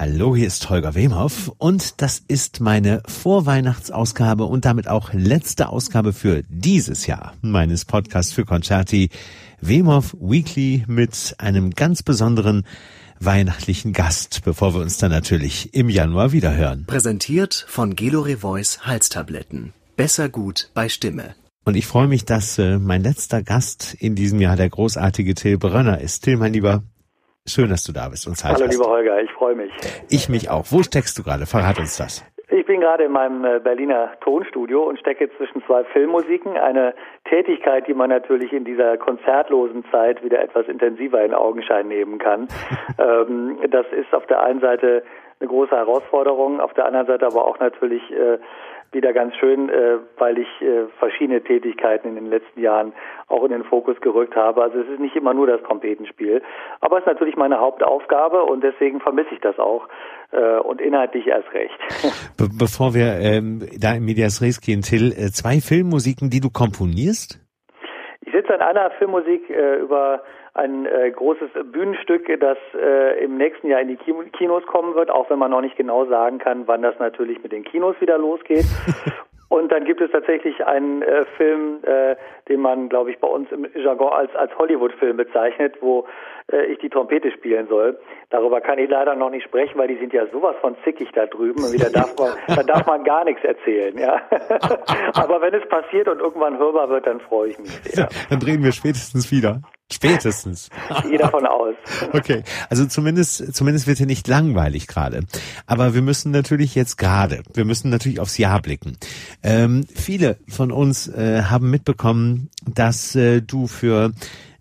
Hallo, hier ist Holger Wemhoff und das ist meine Vorweihnachtsausgabe und damit auch letzte Ausgabe für dieses Jahr meines Podcasts für Concerti Wemhoff Weekly mit einem ganz besonderen weihnachtlichen Gast, bevor wir uns dann natürlich im Januar wiederhören. Präsentiert von Gelore Voice Halstabletten. Besser gut bei Stimme. Und ich freue mich, dass äh, mein letzter Gast in diesem Jahr der großartige Till Brönner ist. Till, mein Lieber, Schön, dass du da bist und Zeit Hallo, hast. lieber Holger, ich freue mich. Ich mich auch. Wo steckst du gerade? Verrat uns das. Ich bin gerade in meinem äh, Berliner Tonstudio und stecke zwischen zwei Filmmusiken. Eine Tätigkeit, die man natürlich in dieser konzertlosen Zeit wieder etwas intensiver in Augenschein nehmen kann. ähm, das ist auf der einen Seite eine große Herausforderung, auf der anderen Seite aber auch natürlich äh, wieder ganz schön, äh, weil ich äh, verschiedene Tätigkeiten in den letzten Jahren auch in den Fokus gerückt habe. Also es ist nicht immer nur das Trompetenspiel, aber es ist natürlich meine Hauptaufgabe und deswegen vermisse ich das auch äh, und inhaltlich erst recht. Be bevor wir ähm, da in Medias Res gehen, Till, äh, zwei Filmmusiken, die du komponierst? Ich sitze an einer Filmmusik äh, über ein äh, großes Bühnenstück, das äh, im nächsten Jahr in die Kinos kommen wird, auch wenn man noch nicht genau sagen kann, wann das natürlich mit den Kinos wieder losgeht. Und dann gibt es tatsächlich einen äh, Film, äh, den man, glaube ich, bei uns im Jargon als, als Hollywood-Film bezeichnet, wo äh, ich die Trompete spielen soll. Darüber kann ich leider noch nicht sprechen, weil die sind ja sowas von zickig da drüben und wieder darf man, da darf man gar nichts erzählen, ja. Aber wenn es passiert und irgendwann hörbar wird, dann freue ich mich sehr. Ja, dann drehen wir spätestens wieder. Spätestens. Gehe davon aus. Okay, also zumindest, zumindest wird hier nicht langweilig gerade. Aber wir müssen natürlich jetzt gerade, wir müssen natürlich aufs Jahr blicken. Ähm, viele von uns äh, haben mitbekommen, dass äh, du für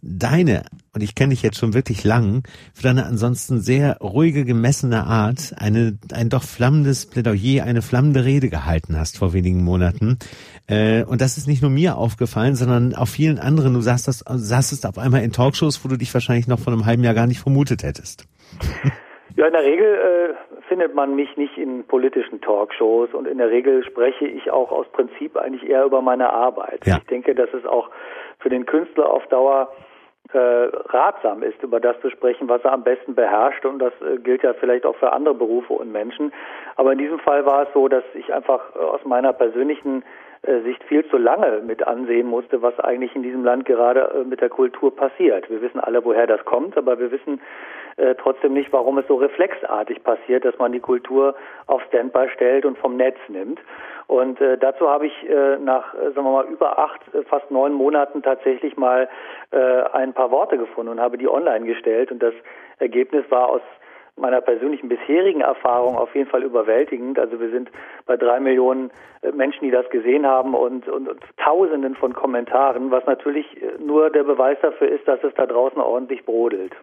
deine, und ich kenne dich jetzt schon wirklich lang, für deine ansonsten sehr ruhige, gemessene Art eine, ein doch flammendes Plädoyer, eine flammende Rede gehalten hast vor wenigen Monaten. Äh, und das ist nicht nur mir aufgefallen, sondern auch vielen anderen. Du saßt das, saßest auf einmal in Talkshows, wo du dich wahrscheinlich noch vor einem halben Jahr gar nicht vermutet hättest. Ja, in der Regel äh, findet man mich nicht in politischen Talkshows und in der Regel spreche ich auch aus Prinzip eigentlich eher über meine Arbeit. Ja. Ich denke, dass es auch für den Künstler auf Dauer ratsam ist, über das zu sprechen, was er am besten beherrscht. Und das äh, gilt ja vielleicht auch für andere Berufe und Menschen. Aber in diesem Fall war es so, dass ich einfach äh, aus meiner persönlichen äh, Sicht viel zu lange mit ansehen musste, was eigentlich in diesem Land gerade äh, mit der Kultur passiert. Wir wissen alle, woher das kommt, aber wir wissen äh, trotzdem nicht, warum es so reflexartig passiert, dass man die Kultur auf Standby stellt und vom Netz nimmt. Und äh, dazu habe ich äh, nach, sagen wir mal, über acht, fast neun Monaten tatsächlich mal äh, ein paar Worte gefunden und habe die online gestellt. Und das Ergebnis war aus meiner persönlichen bisherigen Erfahrung auf jeden Fall überwältigend. Also wir sind bei drei Millionen äh, Menschen, die das gesehen haben und, und, und Tausenden von Kommentaren, was natürlich nur der Beweis dafür ist, dass es da draußen ordentlich brodelt.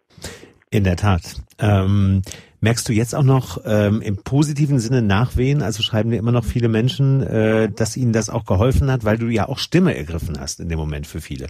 In der Tat. Ähm, merkst du jetzt auch noch ähm, im positiven Sinne Nachwehen? Also schreiben dir immer noch viele Menschen, äh, dass ihnen das auch geholfen hat, weil du ja auch Stimme ergriffen hast in dem Moment für viele.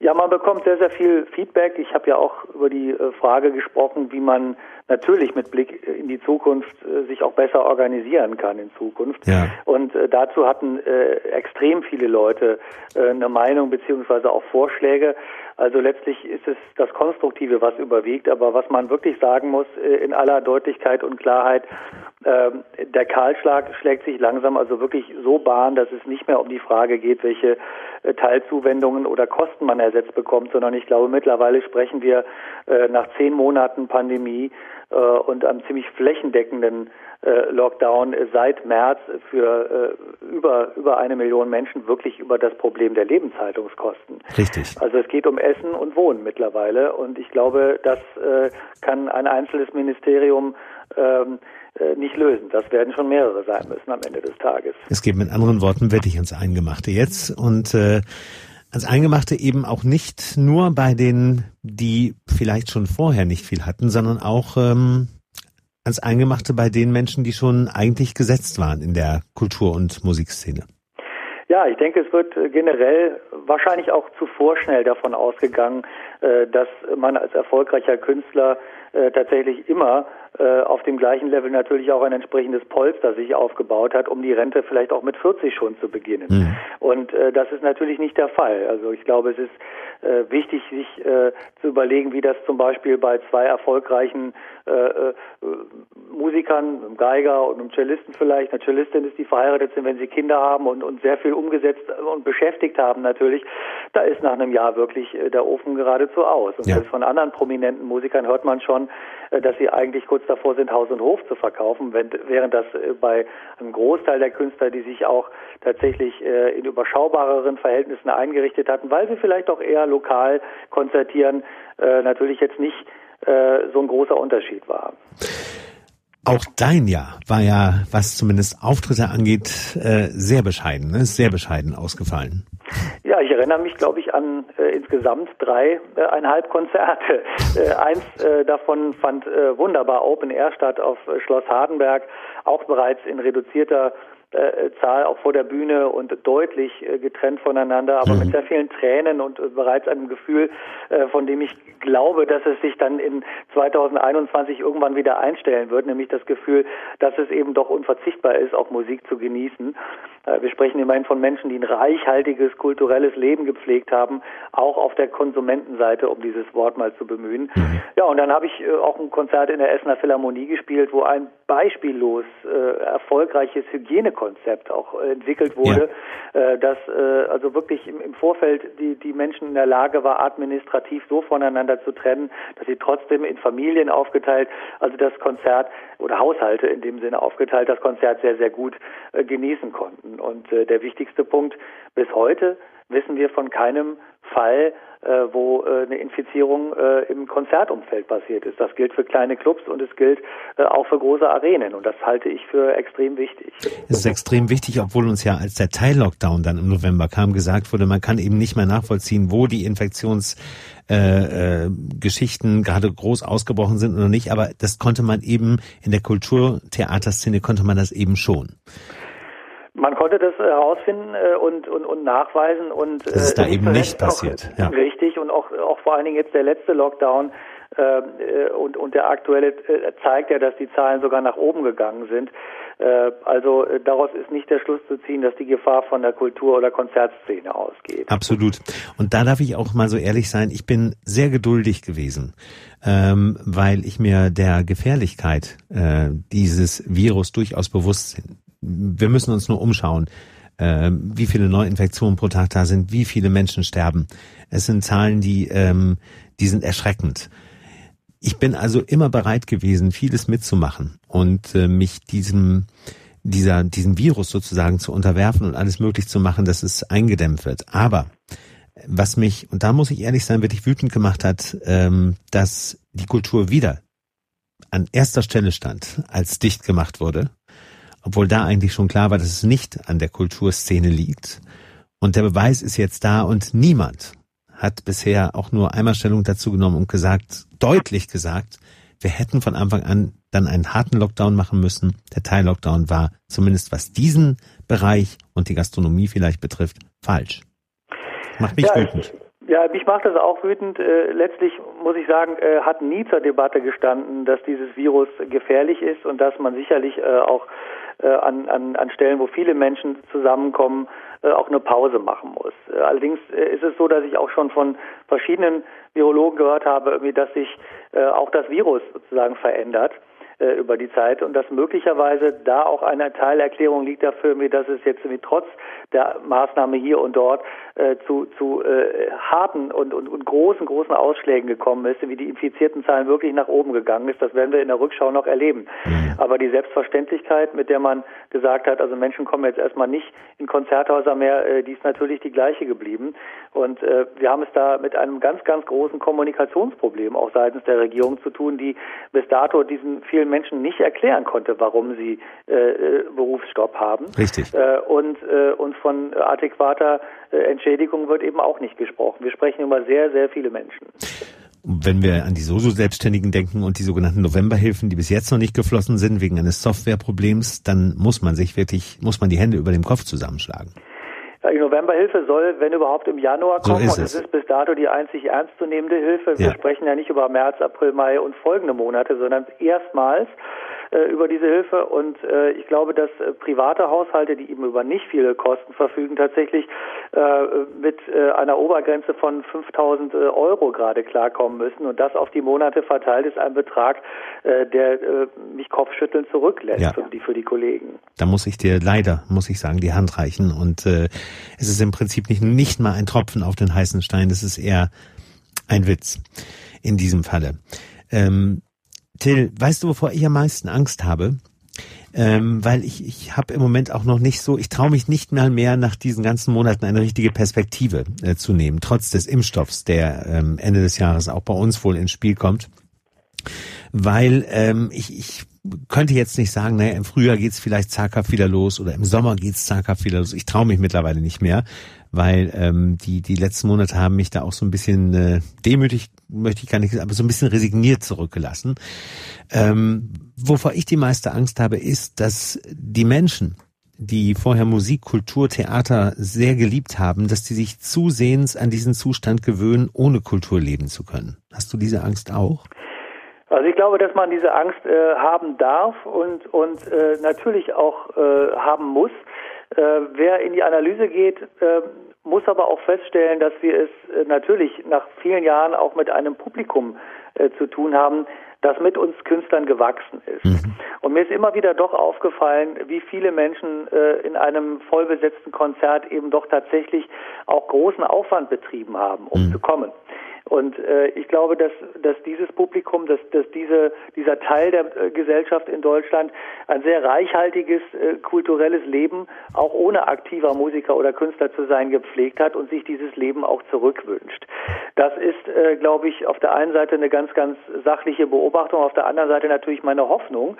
Ja, man bekommt sehr, sehr viel Feedback. Ich habe ja auch über die äh, Frage gesprochen, wie man natürlich mit Blick in die Zukunft äh, sich auch besser organisieren kann in Zukunft. Ja. Und äh, dazu hatten äh, extrem viele Leute äh, eine Meinung beziehungsweise auch Vorschläge. Also letztlich ist es das Konstruktive, was überwiegt. Aber was man wirklich sagen muss, äh, in aller Deutlichkeit und Klarheit, äh, der Kahlschlag schlägt sich langsam also wirklich so bahn, dass es nicht mehr um die Frage geht, welche äh, Teilzuwendungen oder Kosten man ersetzt bekommt, sondern ich glaube, mittlerweile sprechen wir äh, nach zehn Monaten Pandemie und einem ziemlich flächendeckenden Lockdown seit März für äh, über über eine Million Menschen wirklich über das Problem der Lebenshaltungskosten. Richtig. Also es geht um Essen und Wohnen mittlerweile und ich glaube, das äh, kann ein einzelnes Ministerium ähm, äh, nicht lösen. Das werden schon mehrere sein müssen am Ende des Tages. Es geht mit anderen Worten wirklich ans Eingemachte jetzt und äh, ans Eingemachte eben auch nicht nur bei denen, die vielleicht schon vorher nicht viel hatten, sondern auch ähm, ans Eingemachte bei den Menschen, die schon eigentlich gesetzt waren in der Kultur- und Musikszene. Ja, ich denke, es wird äh, generell wahrscheinlich auch zu vorschnell davon ausgegangen, äh, dass man als erfolgreicher Künstler äh, tatsächlich immer auf dem gleichen Level natürlich auch ein entsprechendes Polster sich aufgebaut hat, um die Rente vielleicht auch mit 40 schon zu beginnen. Mhm. Und das ist natürlich nicht der Fall. Also ich glaube, es ist wichtig, sich zu überlegen, wie das zum Beispiel bei zwei erfolgreichen Musikern, einem Geiger und einem Cellisten vielleicht. Eine Cellistin ist die verheiratet sind, wenn sie Kinder haben und, und sehr viel umgesetzt und beschäftigt haben natürlich. Da ist nach einem Jahr wirklich äh, der Ofen geradezu aus. Und ja. von anderen prominenten Musikern hört man schon, äh, dass sie eigentlich kurz davor sind, Haus und Hof zu verkaufen, während das äh, bei einem Großteil der Künstler, die sich auch tatsächlich in überschaubareren Verhältnissen eingerichtet hatten, weil sie vielleicht auch eher lokal konzertieren, natürlich jetzt nicht so ein großer Unterschied war. Auch dein Jahr war ja, was zumindest Auftritte angeht, sehr bescheiden, ne? sehr bescheiden ausgefallen. Ja, ich erinnere mich, glaube ich, an äh, insgesamt dreieinhalb äh, Konzerte. Äh, eins äh, davon fand äh, wunderbar Open Air statt auf äh, Schloss Hardenberg, auch bereits in reduzierter äh, Zahl auch vor der Bühne und deutlich äh, getrennt voneinander, aber mhm. mit sehr vielen Tränen und äh, bereits einem Gefühl, äh, von dem ich glaube, dass es sich dann in 2021 irgendwann wieder einstellen wird, nämlich das Gefühl, dass es eben doch unverzichtbar ist, auch Musik zu genießen. Äh, wir sprechen immerhin von Menschen, die ein reichhaltiges kulturelles Leben gepflegt haben, auch auf der Konsumentenseite, um dieses Wort mal zu bemühen. Mhm. Ja, und dann habe ich äh, auch ein Konzert in der Essener Philharmonie gespielt, wo ein beispiellos erfolgreiches Hygiene Konzept auch äh, entwickelt wurde, ja. äh, dass äh, also wirklich im, Vorfeld die, die Menschen in der Lage war, administrativ so voneinander zu trennen, dass sie trotzdem in Familien aufgeteilt, also das Konzert oder Haushalte in dem Sinne aufgeteilt, das Konzert sehr, sehr gut genießen konnten. Und der wichtigste Punkt bis heute wissen wir von keinem Fall, äh, wo äh, eine Infizierung äh, im Konzertumfeld passiert ist. Das gilt für kleine Clubs und es gilt äh, auch für große Arenen und das halte ich für extrem wichtig. Es ist extrem wichtig, obwohl uns ja als der Teil-Lockdown dann im November kam, gesagt wurde, man kann eben nicht mehr nachvollziehen, wo die Infektions äh, äh, gerade groß ausgebrochen sind oder nicht, aber das konnte man eben in der Kulturtheaterszene konnte man das eben schon. Man konnte das herausfinden äh, und, und, und nachweisen und das ist da äh, eben nicht passiert. Ja. Richtig und auch, auch vor allen Dingen jetzt der letzte Lockdown äh, und, und der aktuelle äh, zeigt ja, dass die Zahlen sogar nach oben gegangen sind. Äh, also äh, daraus ist nicht der Schluss zu ziehen, dass die Gefahr von der Kultur- oder Konzertszene ausgeht. Absolut. Und da darf ich auch mal so ehrlich sein, ich bin sehr geduldig gewesen, ähm, weil ich mir der Gefährlichkeit äh, dieses Virus durchaus bewusst bin wir müssen uns nur umschauen, äh, wie viele Neuinfektionen pro Tag da sind, wie viele Menschen sterben. Es sind Zahlen, die, ähm, die sind erschreckend. Ich bin also immer bereit gewesen, vieles mitzumachen und äh, mich diesem dieser diesem Virus sozusagen zu unterwerfen und alles möglich zu machen, dass es eingedämmt wird. Aber was mich und da muss ich ehrlich sein, wirklich wütend gemacht hat, ähm, dass die Kultur wieder an erster Stelle stand, als dicht gemacht wurde obwohl da eigentlich schon klar war, dass es nicht an der Kulturszene liegt. Und der Beweis ist jetzt da und niemand hat bisher auch nur einmal Stellung dazu genommen und gesagt, deutlich gesagt, wir hätten von Anfang an dann einen harten Lockdown machen müssen. Der Teil-Lockdown war, zumindest was diesen Bereich und die Gastronomie vielleicht betrifft, falsch. Macht mich ja, wütend. Ja, mich macht das auch wütend. Äh, letztlich muss ich sagen, äh, hat nie zur Debatte gestanden, dass dieses Virus gefährlich ist und dass man sicherlich äh, auch an, an, an Stellen, wo viele Menschen zusammenkommen, auch eine Pause machen muss. Allerdings ist es so, dass ich auch schon von verschiedenen Virologen gehört habe, dass sich auch das Virus sozusagen verändert äh, über die Zeit und dass möglicherweise da auch eine Teilerklärung liegt dafür, dass es jetzt trotz der Maßnahme hier und dort äh, zu, zu äh, harten und, und, und großen, großen Ausschlägen gekommen ist, wie die infizierten Zahlen wirklich nach oben gegangen ist. Das werden wir in der Rückschau noch erleben. Mhm. Aber die Selbstverständlichkeit, mit der man gesagt hat, also Menschen kommen jetzt erstmal nicht in Konzerthäuser mehr, äh, die ist natürlich die gleiche geblieben. Und äh, wir haben es da mit einem ganz, ganz großen Kommunikationsproblem auch seitens der Regierung zu tun, die bis dato diesen vielen Menschen nicht erklären konnte, warum sie äh, äh Berufsstopp haben. Richtig. Äh, und, äh, und von adäquater äh, Entschädigung wird eben auch nicht gesprochen. Wir sprechen über sehr, sehr viele Menschen. Wenn wir an die Soso-Selbstständigen denken und die sogenannten Novemberhilfen, die bis jetzt noch nicht geflossen sind wegen eines Softwareproblems, dann muss man sich wirklich, muss man die Hände über dem Kopf zusammenschlagen. Die Novemberhilfe soll, wenn überhaupt, im Januar kommen so und es ist bis dato die einzig ernstzunehmende Hilfe. Wir ja. sprechen ja nicht über März, April, Mai und folgende Monate, sondern erstmals über diese Hilfe. Und äh, ich glaube, dass äh, private Haushalte, die eben über nicht viele Kosten verfügen, tatsächlich äh, mit äh, einer Obergrenze von 5000 äh, Euro gerade klarkommen müssen. Und das auf die Monate verteilt ist ein Betrag, äh, der äh, mich kopfschütteln zurücklässt ja. für, die, für die Kollegen. Da muss ich dir leider, muss ich sagen, die Hand reichen. Und äh, es ist im Prinzip nicht, nicht mal ein Tropfen auf den heißen Stein, es ist eher ein Witz in diesem Falle. Ähm, Till, weißt du, wovor ich am meisten Angst habe? Ähm, weil ich, ich habe im Moment auch noch nicht so, ich traue mich nicht mal mehr nach diesen ganzen Monaten eine richtige Perspektive äh, zu nehmen, trotz des Impfstoffs, der ähm, Ende des Jahres auch bei uns wohl ins Spiel kommt. Weil ähm, ich, ich könnte jetzt nicht sagen, naja, im Frühjahr geht's vielleicht zaghaft wieder los oder im Sommer geht's zaghaft wieder los. Ich traue mich mittlerweile nicht mehr, weil ähm, die, die letzten Monate haben mich da auch so ein bisschen äh, demütig, möchte ich gar nicht aber so ein bisschen resigniert zurückgelassen. Ähm, wovor ich die meiste Angst habe, ist, dass die Menschen, die vorher Musik, Kultur, Theater sehr geliebt haben, dass die sich zusehends an diesen Zustand gewöhnen, ohne Kultur leben zu können. Hast du diese Angst auch? Also ich glaube, dass man diese Angst äh, haben darf und, und äh, natürlich auch äh, haben muss. Äh, wer in die Analyse geht, äh, muss aber auch feststellen, dass wir es äh, natürlich nach vielen Jahren auch mit einem Publikum zu tun haben, das mit uns Künstlern gewachsen ist. Mhm. Und mir ist immer wieder doch aufgefallen, wie viele Menschen in einem vollbesetzten Konzert eben doch tatsächlich auch großen Aufwand betrieben haben, um mhm. zu kommen. Und äh, ich glaube, dass, dass dieses Publikum, dass, dass diese, dieser Teil der äh, Gesellschaft in Deutschland ein sehr reichhaltiges äh, kulturelles Leben auch ohne aktiver Musiker oder Künstler zu sein gepflegt hat und sich dieses Leben auch zurückwünscht. Das ist, äh, glaube ich, auf der einen Seite eine ganz, ganz sachliche Beobachtung, auf der anderen Seite natürlich meine Hoffnung,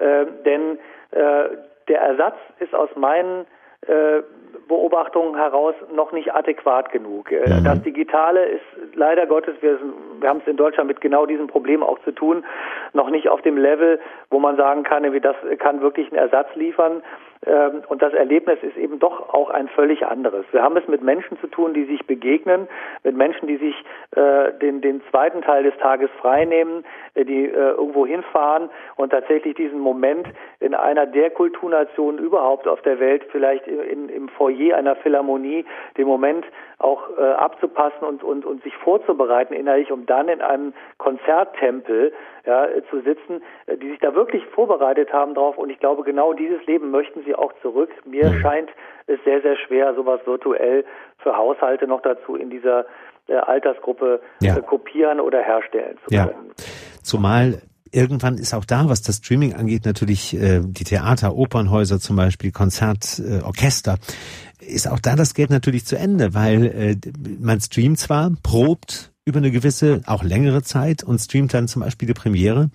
äh, denn äh, der Ersatz ist aus meinen äh, Beobachtungen heraus noch nicht adäquat genug. Äh, mhm. Das Digitale ist leider Gottes, wir, wir haben es in Deutschland mit genau diesem Problem auch zu tun, noch nicht auf dem Level, wo man sagen kann, das kann wirklich einen Ersatz liefern. Ähm, und das Erlebnis ist eben doch auch ein völlig anderes. Wir haben es mit Menschen zu tun, die sich begegnen, mit Menschen, die sich äh, den, den zweiten Teil des Tages freinehmen, äh, die äh, irgendwo hinfahren und tatsächlich diesen Moment in einer der Kulturnationen überhaupt auf der Welt, vielleicht in, im Foyer einer Philharmonie, den Moment auch äh, abzupassen und, und, und sich vorzubereiten innerlich, um dann in einem Konzerttempel ja, zu sitzen, äh, die sich da wirklich vorbereitet haben drauf. Und ich glaube, genau dieses Leben möchten sie auch zurück. Mir scheint es sehr, sehr schwer, sowas virtuell für Haushalte noch dazu in dieser äh, Altersgruppe ja. äh, kopieren oder herstellen zu können. Ja. Zumal irgendwann ist auch da, was das Streaming angeht, natürlich äh, die Theater, Opernhäuser zum Beispiel, Konzertorchester, äh, ist auch da das Geld natürlich zu Ende, weil äh, man streamt zwar, probt über eine gewisse, auch längere Zeit und streamt dann zum Beispiel die Premiere,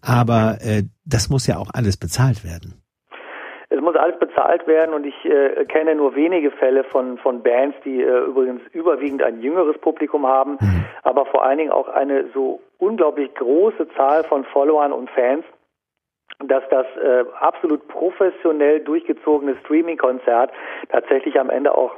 aber äh, das muss ja auch alles bezahlt werden. Es muss alles bezahlt werden und ich äh, kenne nur wenige Fälle von, von Bands, die äh, übrigens überwiegend ein jüngeres Publikum haben, mhm. aber vor allen Dingen auch eine so unglaublich große Zahl von Followern und Fans, dass das äh, absolut professionell durchgezogene Streaming-Konzert tatsächlich am Ende auch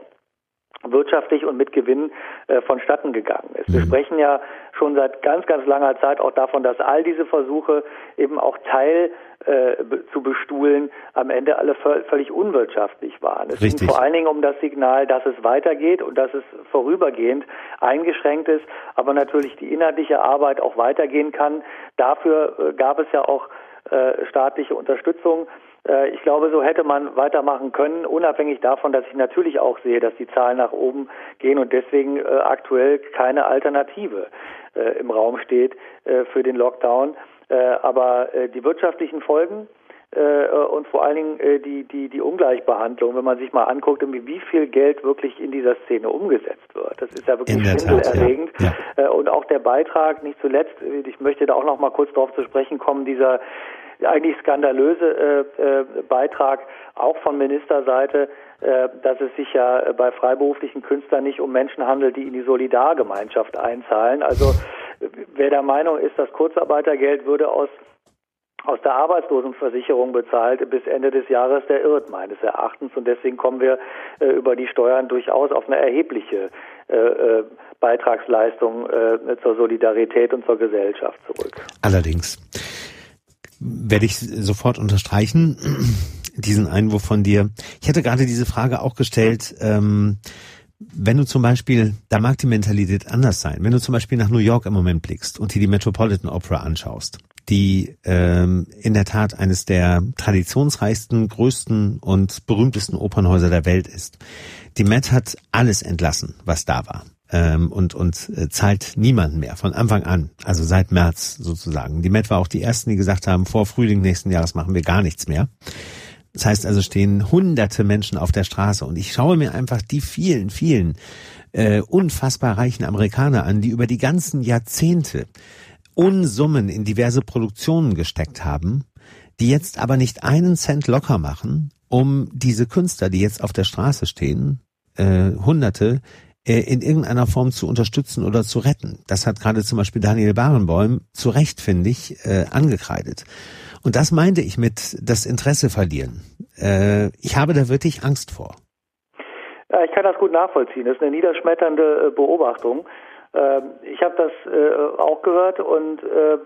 wirtschaftlich und mit Gewinn äh, vonstatten gegangen ist. Wir mhm. sprechen ja schon seit ganz, ganz langer Zeit auch davon, dass all diese Versuche eben auch Teil äh, zu bestuhlen am Ende alle völlig unwirtschaftlich waren. Es Richtig. ging vor allen Dingen um das Signal, dass es weitergeht und dass es vorübergehend eingeschränkt ist, aber natürlich die inhaltliche Arbeit auch weitergehen kann. Dafür äh, gab es ja auch äh, staatliche Unterstützung. Äh, ich glaube, so hätte man weitermachen können, unabhängig davon, dass ich natürlich auch sehe, dass die Zahlen nach oben gehen und deswegen äh, aktuell keine Alternative äh, im Raum steht für den Lockdown. Aber die wirtschaftlichen Folgen und vor allen Dingen die, die, die Ungleichbehandlung, wenn man sich mal anguckt, wie viel Geld wirklich in dieser Szene umgesetzt wird. Das ist ja wirklich schwindelerregend. Ja. Ja. Und auch der Beitrag, nicht zuletzt, ich möchte da auch noch mal kurz darauf zu sprechen kommen, dieser eigentlich skandalöse äh, äh, Beitrag auch von Ministerseite, äh, dass es sich ja bei freiberuflichen Künstlern nicht um Menschen handelt, die in die Solidargemeinschaft einzahlen. Also wer der Meinung ist, das Kurzarbeitergeld würde aus aus der Arbeitslosenversicherung bezahlt bis Ende des Jahres, der irrt meines Erachtens. Und deswegen kommen wir äh, über die Steuern durchaus auf eine erhebliche äh, äh Beitragsleistung äh, zur Solidarität und zur Gesellschaft zurück. Allerdings. Werde ich sofort unterstreichen, diesen Einwurf von dir. Ich hätte gerade diese Frage auch gestellt, ähm, wenn du zum Beispiel, da mag die Mentalität anders sein, wenn du zum Beispiel nach New York im Moment blickst und dir die Metropolitan Opera anschaust, die ähm, in der Tat eines der traditionsreichsten, größten und berühmtesten Opernhäuser der Welt ist. Die Met hat alles entlassen, was da war. Ähm, und und äh, zahlt niemanden mehr von Anfang an, also seit März sozusagen. Die Met war auch die ersten, die gesagt haben, vor Frühling nächsten Jahres machen wir gar nichts mehr. Das heißt also stehen hunderte Menschen auf der Straße und ich schaue mir einfach die vielen, vielen äh, unfassbar reichen Amerikaner an, die über die ganzen Jahrzehnte Unsummen in diverse Produktionen gesteckt haben, die jetzt aber nicht einen Cent locker machen, um diese Künstler, die jetzt auf der Straße stehen, äh, Hunderte, in irgendeiner Form zu unterstützen oder zu retten. Das hat gerade zum Beispiel Daniel Barenboim zu Recht, finde ich, äh, angekreidet. Und das meinte ich mit das Interesse verlieren. Äh, ich habe da wirklich Angst vor. Ja, ich kann das gut nachvollziehen. Das ist eine niederschmetternde äh, Beobachtung. Ähm, ich habe das äh, auch gehört und äh, äh,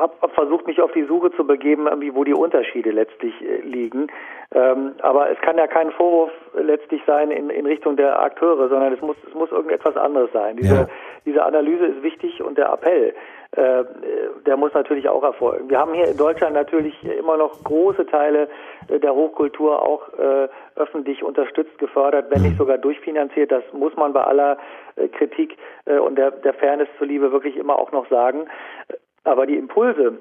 habe hab versucht, mich auf die Suche zu begeben, wo die Unterschiede letztlich liegen. Ähm, aber es kann ja kein Vorwurf letztlich sein in, in Richtung der Akteure, sondern es muss, es muss irgendetwas anderes sein. Diese, ja. diese Analyse ist wichtig und der Appell, äh, der muss natürlich auch erfolgen. Wir haben hier in Deutschland natürlich immer noch große Teile der Hochkultur auch äh, öffentlich unterstützt, gefördert, wenn nicht sogar durchfinanziert. Das muss man bei aller äh, Kritik äh, und der, der Fairness zuliebe wirklich immer auch noch sagen. Aber die Impulse,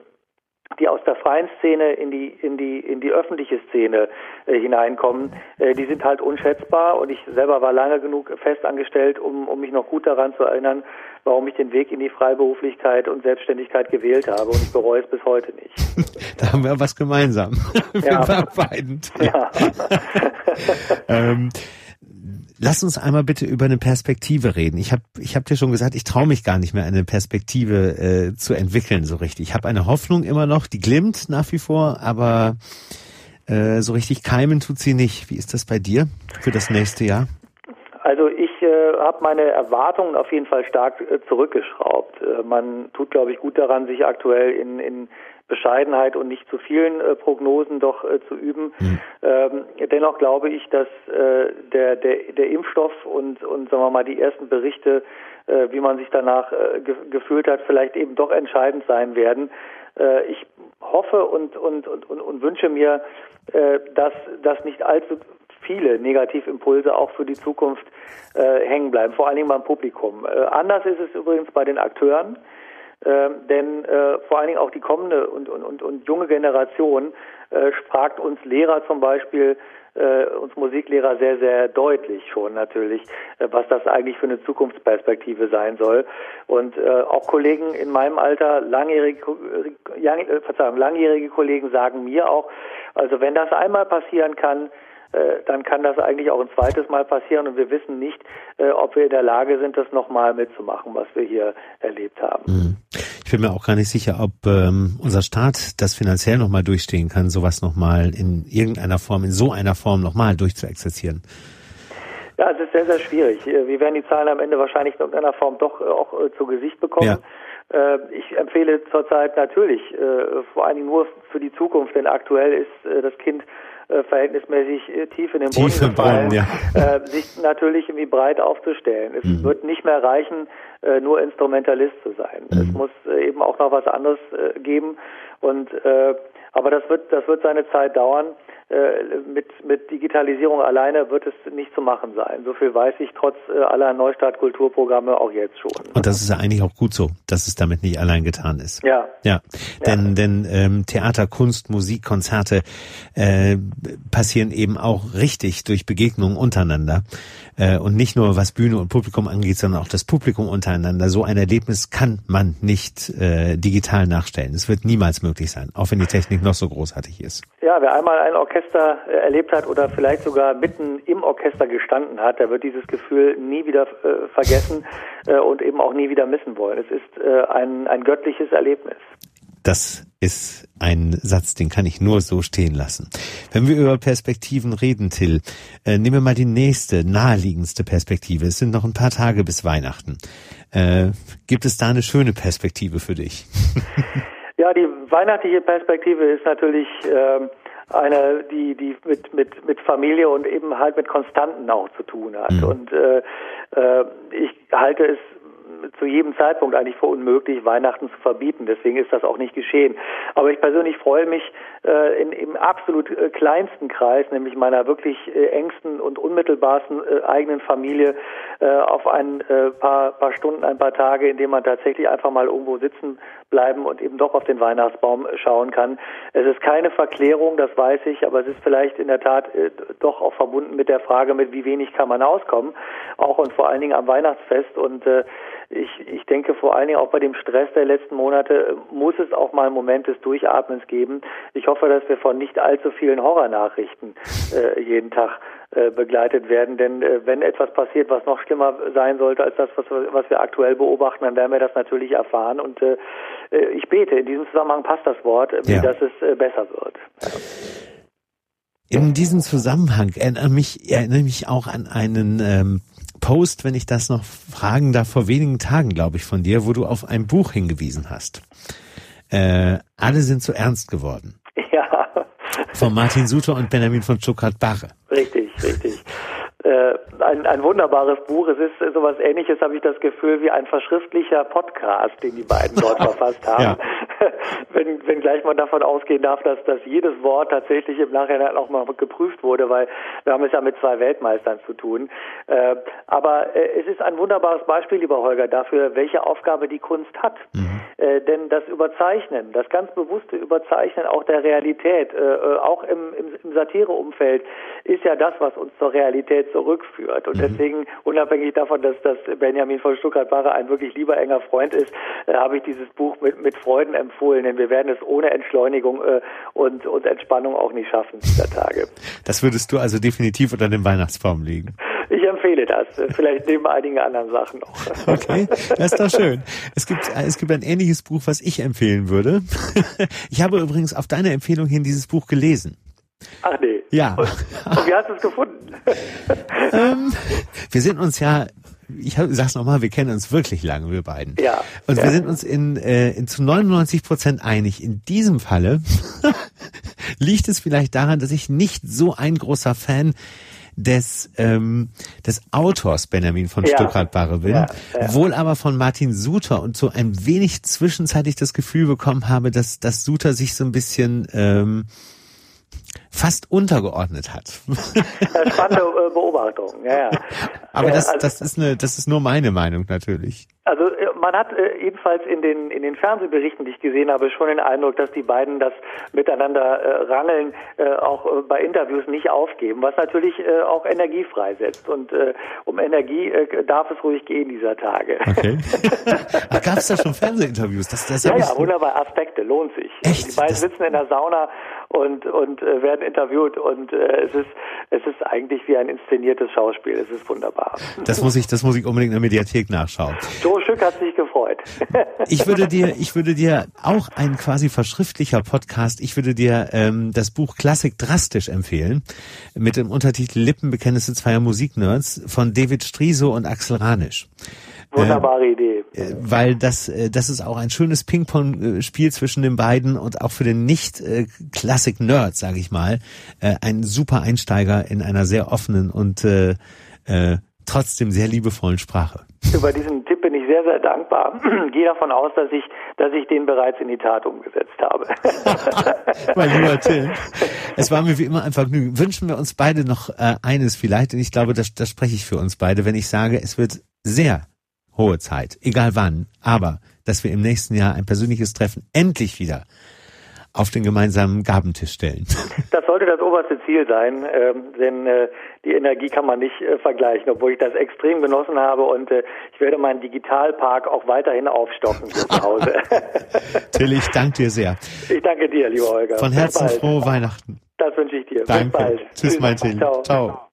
die aus der freien Szene in die in die in die öffentliche Szene äh, hineinkommen, äh, die sind halt unschätzbar und ich selber war lange genug festangestellt, um um mich noch gut daran zu erinnern, warum ich den Weg in die Freiberuflichkeit und Selbstständigkeit gewählt habe und ich bereue es bis heute nicht. da haben wir was gemeinsam. Ja. wir beiden. Ja. ähm, Lass uns einmal bitte über eine Perspektive reden. Ich habe ich hab dir schon gesagt, ich traue mich gar nicht mehr, eine Perspektive äh, zu entwickeln so richtig. Ich habe eine Hoffnung immer noch, die glimmt nach wie vor, aber äh, so richtig keimen tut sie nicht. Wie ist das bei dir für das nächste Jahr? Also ich äh, habe meine Erwartungen auf jeden Fall stark äh, zurückgeschraubt. Äh, man tut, glaube ich, gut daran, sich aktuell in, in Bescheidenheit und nicht zu vielen äh, Prognosen doch äh, zu üben. Mhm. Ähm, dennoch glaube ich, dass äh, der, der, der Impfstoff und, und sagen wir mal die ersten Berichte, äh, wie man sich danach äh, ge gefühlt hat, vielleicht eben doch entscheidend sein werden. Äh, ich hoffe und, und, und, und, und wünsche mir, dass, dass nicht allzu viele Negativimpulse auch für die Zukunft äh, hängen bleiben, vor allen Dingen beim Publikum. Äh, anders ist es übrigens bei den Akteuren. Ähm, denn äh, vor allen Dingen auch die kommende und, und, und, und junge Generation äh, fragt uns Lehrer zum Beispiel, äh, uns Musiklehrer sehr, sehr deutlich schon natürlich, äh, was das eigentlich für eine Zukunftsperspektive sein soll. Und äh, auch Kollegen in meinem Alter, langjährige, äh, Verzeihung, langjährige Kollegen sagen mir auch, also wenn das einmal passieren kann, äh, dann kann das eigentlich auch ein zweites Mal passieren und wir wissen nicht, äh, ob wir in der Lage sind, das nochmal mitzumachen, was wir hier erlebt haben. Mhm. Ich bin mir auch gar nicht sicher, ob ähm, unser Staat das finanziell nochmal durchstehen kann, sowas nochmal in irgendeiner Form, in so einer Form nochmal durchzuexerzieren. Ja, es ist sehr, sehr schwierig. Äh, wir werden die Zahlen am Ende wahrscheinlich in irgendeiner Form doch auch zu Gesicht bekommen. Ja. Ich empfehle zurzeit natürlich, vor allen Dingen nur für die Zukunft, denn aktuell ist das Kind äh, verhältnismäßig äh, tief in den Boden gefallen, ja. äh, sich natürlich irgendwie breit aufzustellen. Es mhm. wird nicht mehr reichen, äh, nur Instrumentalist zu sein. Mhm. Es muss eben auch noch was anderes geben und aber das wird das wird seine Zeit dauern. Äh, mit, mit Digitalisierung alleine wird es nicht zu machen sein. So viel weiß ich trotz äh, aller Neustart-Kulturprogramme auch jetzt schon. Und das ist ja eigentlich auch gut so, dass es damit nicht allein getan ist. Ja. Ja. Denn, ja. denn ähm, Theater, Kunst, Musik, Konzerte äh, passieren eben auch richtig durch Begegnungen untereinander. Äh, und nicht nur was Bühne und Publikum angeht, sondern auch das Publikum untereinander. So ein Erlebnis kann man nicht äh, digital nachstellen. Es wird niemals möglich sein, auch wenn die Technik noch so großartig ist. Ja, wer einmal ein Orchester Orchester äh, erlebt hat oder vielleicht sogar mitten im Orchester gestanden hat, der wird dieses Gefühl nie wieder äh, vergessen äh, und eben auch nie wieder missen wollen. Es ist äh, ein, ein göttliches Erlebnis. Das ist ein Satz, den kann ich nur so stehen lassen. Wenn wir über Perspektiven reden, Till, äh, nehmen wir mal die nächste, naheliegendste Perspektive. Es sind noch ein paar Tage bis Weihnachten. Äh, gibt es da eine schöne Perspektive für dich? Ja, die weihnachtliche Perspektive ist natürlich äh, eine, die, die mit, mit, mit Familie und eben halt mit Konstanten auch zu tun hat. Mhm. Und äh, äh, ich halte es zu jedem Zeitpunkt eigentlich für unmöglich, Weihnachten zu verbieten. Deswegen ist das auch nicht geschehen. Aber ich persönlich freue mich äh, in, im absolut äh, kleinsten Kreis, nämlich meiner wirklich äh, engsten und unmittelbarsten äh, eigenen Familie, äh, auf ein äh, paar, paar Stunden, ein paar Tage, in denen man tatsächlich einfach mal irgendwo sitzen bleiben und eben doch auf den Weihnachtsbaum schauen kann. Es ist keine Verklärung, das weiß ich, aber es ist vielleicht in der Tat doch auch verbunden mit der Frage, mit wie wenig kann man auskommen, auch und vor allen Dingen am Weihnachtsfest und äh, ich, ich denke vor allen Dingen auch bei dem Stress der letzten Monate äh, muss es auch mal einen Moment des Durchatmens geben. Ich hoffe, dass wir von nicht allzu vielen Horrornachrichten äh, jeden Tag äh, begleitet werden. Denn äh, wenn etwas passiert, was noch schlimmer sein sollte als das, was, was wir aktuell beobachten, dann werden wir das natürlich erfahren. Und äh, äh ich bete, in diesem Zusammenhang passt das Wort, ja. dass es äh, besser wird. In diesem Zusammenhang erinnere mich, erinnere mich auch an einen ähm, Post, wenn ich das noch fragen darf, vor wenigen Tagen, glaube ich, von dir, wo du auf ein Buch hingewiesen hast. Äh, alle sind zu ernst geworden. Ja. Von Martin Suter und Benjamin von Stuttgart-Barre. Richtig, richtig. Äh, ein, ein wunderbares Buch. Es ist sowas ähnliches, habe ich das Gefühl, wie ein verschriftlicher Podcast, den die beiden dort verfasst haben. Ja. wenn, wenn gleich man davon ausgehen darf, dass, dass jedes Wort tatsächlich im Nachhinein auch mal geprüft wurde, weil wir haben es ja mit zwei Weltmeistern zu tun. Äh, aber äh, es ist ein wunderbares Beispiel, lieber Holger, dafür, welche Aufgabe die Kunst hat. Mhm. Denn das Überzeichnen, das ganz bewusste Überzeichnen auch der Realität, auch im, im, im Satireumfeld, ist ja das, was uns zur Realität zurückführt. Und mhm. deswegen, unabhängig davon, dass, dass Benjamin von Stuttgart-Barre ein wirklich lieber enger Freund ist, äh, habe ich dieses Buch mit, mit Freuden empfohlen, denn wir werden es ohne Entschleunigung äh, und, und Entspannung auch nicht schaffen dieser Tage. Das würdest du also definitiv unter dem Weihnachtsbaum legen. Ich empfehle das, vielleicht neben einigen anderen Sachen noch. Okay, das ist doch schön. Es gibt, es gibt ein ähnliches Buch, was ich empfehlen würde. Ich habe übrigens auf deine Empfehlung hin dieses Buch gelesen. Ach nee. Ja. Und, und wie hast du es gefunden? ähm, wir sind uns ja ich sag's nochmal, wir kennen uns wirklich lange, wir beiden. Ja. Und ja. wir sind uns in, äh, in zu 99 Prozent einig. In diesem Falle liegt es vielleicht daran, dass ich nicht so ein großer Fan des, ähm, des Autors Benjamin von ja. Stuttgart-Barre bin, ja, ja. wohl aber von Martin Suter und so ein wenig zwischenzeitlich das Gefühl bekommen habe, dass, dass Suter sich so ein bisschen ähm, fast untergeordnet hat. Spannende äh, Beobachtung, ja, ja. Aber das, also, das ist eine, das ist nur meine Meinung natürlich. Also äh, man hat äh, ebenfalls in den in den Fernsehberichten, die ich gesehen habe, schon den Eindruck, dass die beiden das miteinander äh, rangeln äh, auch äh, bei Interviews nicht aufgeben, was natürlich äh, auch Energie freisetzt. Und äh, um Energie äh, darf es ruhig gehen dieser Tage. Okay. Gab es da schon Fernsehinterviews? Das, das ja, ja, wunderbar. Aspekte lohnt sich. Echt? Die beiden das sitzen in der Sauna und und äh, werden interviewt und äh, es ist es ist eigentlich wie ein inszeniertes Schauspiel. Es ist wunderbar. Das muss ich das muss ich unbedingt in der Mediathek nachschauen. So Stück hat sich gefreut. ich würde dir ich würde dir auch ein quasi verschriftlicher Podcast. Ich würde dir ähm, das Buch Klassik drastisch empfehlen mit dem Untertitel Lippenbekenntnisse zweier Musiknerds von David Striso und Axel Ranisch. Wunderbare äh, Idee. Äh, weil das, äh, das ist auch ein schönes Ping-Pong-Spiel zwischen den beiden und auch für den Nicht-Klassik-Nerd, sage ich mal, äh, ein super Einsteiger in einer sehr offenen und äh, äh, trotzdem sehr liebevollen Sprache. Über diesen Tipp bin ich sehr, sehr dankbar. Gehe davon aus, dass ich, dass ich den bereits in die Tat umgesetzt habe. mein lieber Till, es war mir wie immer ein Vergnügen. Wünschen wir uns beide noch äh, eines vielleicht, und ich glaube, das, das spreche ich für uns beide, wenn ich sage, es wird sehr hohe Zeit, egal wann, aber dass wir im nächsten Jahr ein persönliches Treffen endlich wieder auf den gemeinsamen Gabentisch stellen. Das sollte das oberste Ziel sein, äh, denn äh, die Energie kann man nicht äh, vergleichen, obwohl ich das extrem genossen habe und äh, ich werde meinen Digitalpark auch weiterhin aufstocken hier zu Hause. Till, ich danke dir sehr. Ich danke dir, lieber Holger. Von Herzen frohe Weihnachten. Das wünsche ich dir. Danke. Bis bald. Tschüss, Tschüss mein Till. Ciao. Ciao.